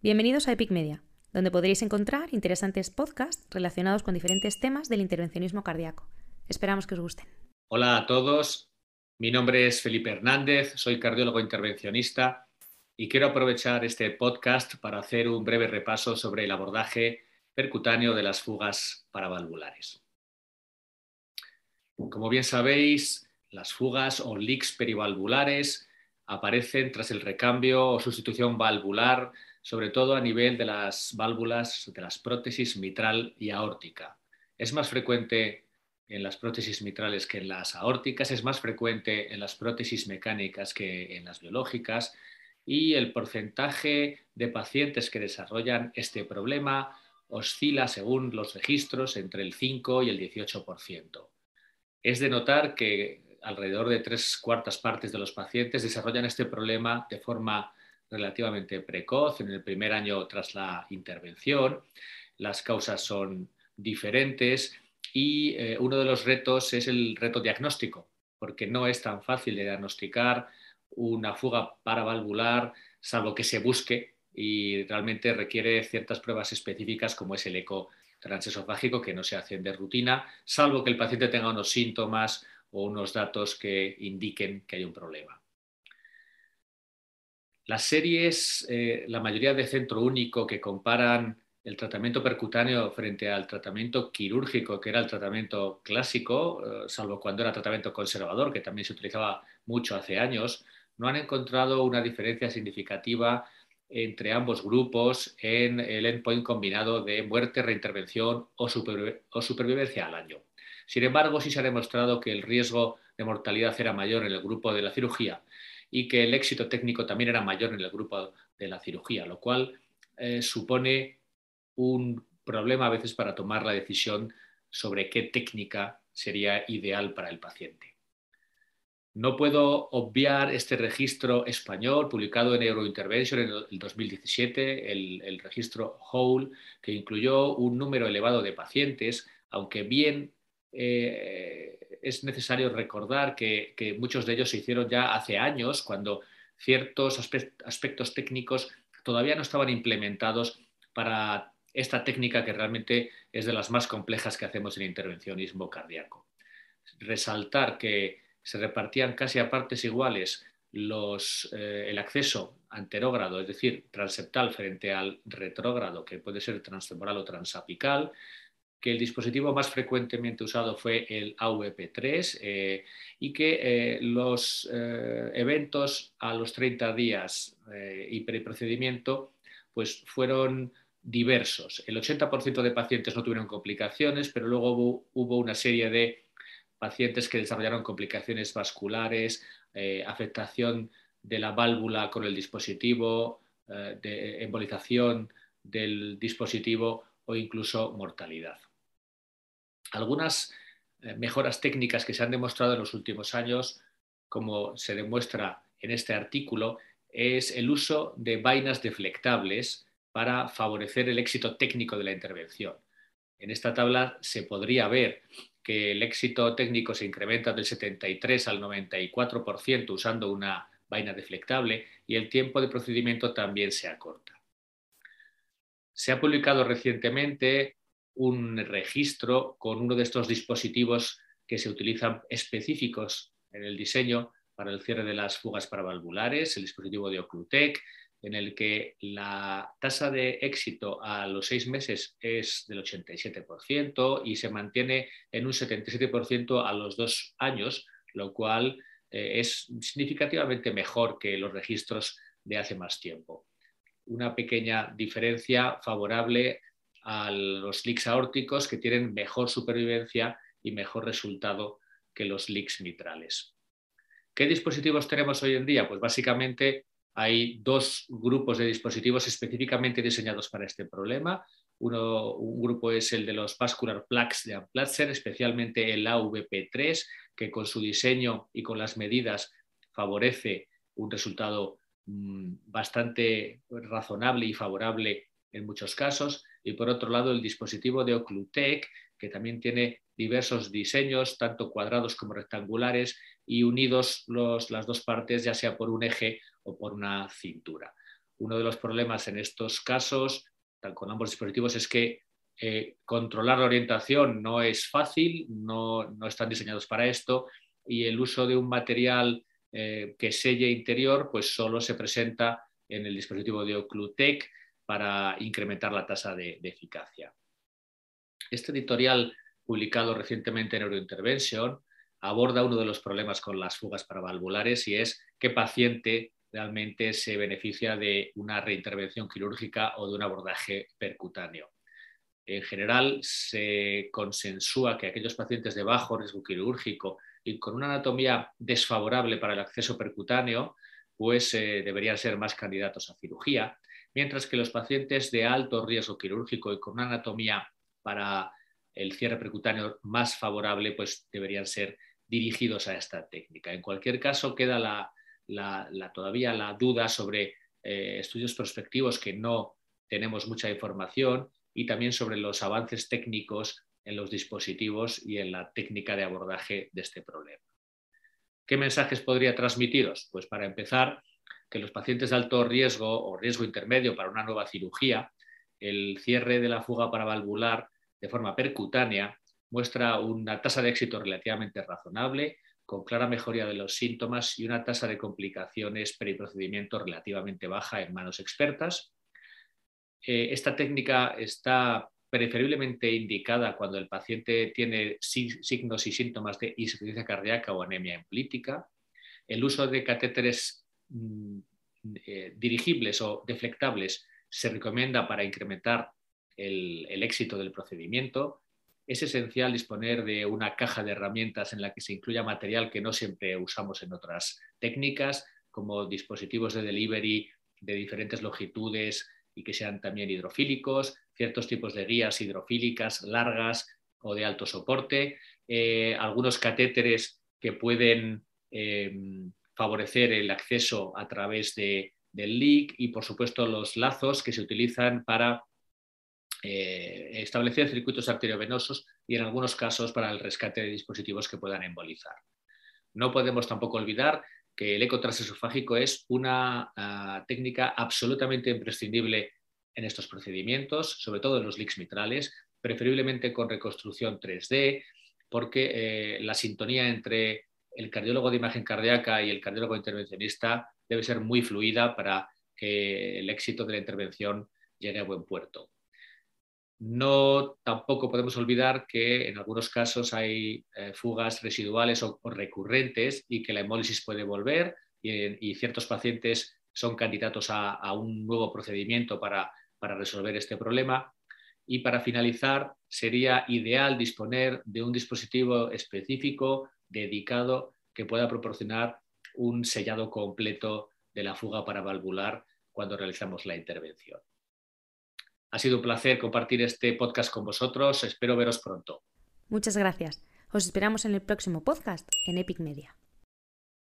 Bienvenidos a Epic Media, donde podréis encontrar interesantes podcasts relacionados con diferentes temas del intervencionismo cardíaco. Esperamos que os gusten. Hola a todos, mi nombre es Felipe Hernández, soy cardiólogo intervencionista y quiero aprovechar este podcast para hacer un breve repaso sobre el abordaje percutáneo de las fugas paravalvulares. Como bien sabéis, las fugas o leaks perivalvulares aparecen tras el recambio o sustitución valvular sobre todo a nivel de las válvulas de las prótesis mitral y aórtica. Es más frecuente en las prótesis mitrales que en las aórticas, es más frecuente en las prótesis mecánicas que en las biológicas y el porcentaje de pacientes que desarrollan este problema oscila según los registros entre el 5 y el 18%. Es de notar que alrededor de tres cuartas partes de los pacientes desarrollan este problema de forma relativamente precoz, en el primer año tras la intervención. Las causas son diferentes y eh, uno de los retos es el reto diagnóstico, porque no es tan fácil de diagnosticar una fuga paravalvular, salvo que se busque y realmente requiere ciertas pruebas específicas como es el eco transesofágico que no se hacen de rutina, salvo que el paciente tenga unos síntomas o unos datos que indiquen que hay un problema. Las series, eh, la mayoría de centro único que comparan el tratamiento percutáneo frente al tratamiento quirúrgico, que era el tratamiento clásico, eh, salvo cuando era tratamiento conservador, que también se utilizaba mucho hace años, no han encontrado una diferencia significativa entre ambos grupos en el endpoint combinado de muerte, reintervención o, o supervivencia al año. Sin embargo, sí se ha demostrado que el riesgo de mortalidad era mayor en el grupo de la cirugía y que el éxito técnico también era mayor en el grupo de la cirugía, lo cual eh, supone un problema a veces para tomar la decisión sobre qué técnica sería ideal para el paciente. No puedo obviar este registro español publicado en Eurointervention en el 2017, el, registro Whole, que incluyó un número elevado de pacientes, aunque bien eh, es necesario recordar que, muchos de ellos se hicieron ya hace años, cuando ciertos aspectos técnicos todavía no estaban implementados para esta técnica que realmente es de las más complejas que hacemos en intervencionismo cardíaco. Resaltar que se repartían casi a partes iguales eh, el acceso anterógrado, es decir, transeptal frente al retrógrado, que puede ser transfemoral o transapical, que el dispositivo más frecuentemente usado fue el AVP3 eh, y que eh, los eh, eventos a los 30 días y preprocedimiento pues fueron diversos. El 80% de pacientes no tuvieron complicaciones, pero luego hubo, una serie de pacientes que desarrollaron complicaciones vasculares, afectación de la válvula con el dispositivo, embolización del dispositivo o incluso mortalidad. Algunas eh, mejoras técnicas que se han demostrado en los últimos años, como se demuestra en este artículo, es el uso de vainas deflectables para favorecer el éxito técnico de la intervención. En esta tabla se podría ver que el éxito técnico se incrementa del 73 al 94% usando una vaina deflectable y el tiempo de procedimiento también se acorta. Se ha publicado recientemente un registro con uno de estos dispositivos que se utilizan específicos en el diseño para el cierre de las fugas paravalvulares, el dispositivo de Oclutec, en el que la tasa de éxito a los seis meses es del 87% y se mantiene en un 77% a los dos años, lo cual eh, es significativamente mejor que los registros de hace más tiempo. Una pequeña diferencia favorable a los leaks aórticos que tienen mejor supervivencia y mejor resultado que los leaks mitrales. ¿Qué dispositivos tenemos hoy en día? Pues básicamente hay dos grupos de dispositivos específicamente diseñados para este problema. Uno, un grupo es el de los vascular plaques de Amplatzer, especialmente el AVP3, que con su diseño y con las medidas favorece un resultado mm, bastante razonable y favorable en muchos casos y por otro lado el dispositivo de Oclutec, que también tiene diversos diseños, tanto cuadrados como rectangulares, y unidos las dos partes, ya sea por un eje o por una cintura. Uno de los problemas en estos casos, con ambos dispositivos, es que eh, controlar la orientación no es fácil, no, están diseñados para esto y el uso de un material eh, que selle interior pues solo se presenta en el dispositivo de Oclutec para incrementar la tasa de, eficacia. Este editorial publicado recientemente en Neurointervention aborda uno de los problemas con las fugas paravalvulares y es qué paciente realmente se beneficia de una reintervención quirúrgica o de un abordaje percutáneo. En general, se consensúa que aquellos pacientes de bajo riesgo quirúrgico y con una anatomía desfavorable para el acceso percutáneo, pues eh, deberían ser más candidatos a cirugía, mientras que los pacientes de alto riesgo quirúrgico y con una anatomía para el cierre percutáneo más favorable, pues deberían ser dirigidos a esta técnica. En cualquier caso, queda todavía la duda sobre eh, estudios prospectivos que no tenemos mucha información y también sobre los avances técnicos en los dispositivos y en la técnica de abordaje de este problema. ¿Qué mensajes podría transmitiros? Pues para empezar, que los pacientes de alto riesgo o riesgo intermedio para una nueva cirugía, el cierre de la fuga paravalvular de forma percutánea muestra una tasa de éxito relativamente razonable, con clara mejoría de los síntomas y una tasa de complicaciones periprocedimiento relativamente baja en manos expertas. Eh, esta técnica está preferiblemente indicada cuando el paciente tiene signos y síntomas de insuficiencia cardíaca o anemia emplítica. El uso de catéteres eh, dirigibles o deflectables se recomienda para incrementar el, éxito del procedimiento. Es esencial disponer de una caja de herramientas en la que se incluya material que no siempre usamos en otras técnicas, como dispositivos de delivery de diferentes longitudes y que sean también hidrofílicos, ciertos tipos de guías hidrofílicas largas o de alto soporte, eh, algunos catéteres que pueden eh, favorecer el acceso a través del leak y, por supuesto, los lazos que se utilizan para eh, establecer circuitos arteriovenosos y, en algunos casos, para el rescate de dispositivos que puedan embolizar. No podemos tampoco olvidar que el eco transesofágico es una ah, técnica absolutamente imprescindible en estos procedimientos, sobre todo en los leaks mitrales, preferiblemente con reconstrucción 3D, porque eh, la sintonía entre el cardiólogo de imagen cardíaca y el cardiólogo intervencionista debe ser muy fluida para que el éxito de la intervención llegue a buen puerto. No tampoco podemos olvidar que en algunos casos hay eh, fugas residuales o, recurrentes y que la hemólisis puede volver y, ciertos pacientes son candidatos a, un nuevo procedimiento para, para resolver este problema. Y para finalizar, sería ideal disponer de un dispositivo específico dedicado que pueda proporcionar un sellado completo de la fuga paravalvular cuando realizamos la intervención. Ha sido un placer compartir este podcast con vosotros. Espero veros pronto. Muchas gracias. Os esperamos en el próximo podcast en Epic Media.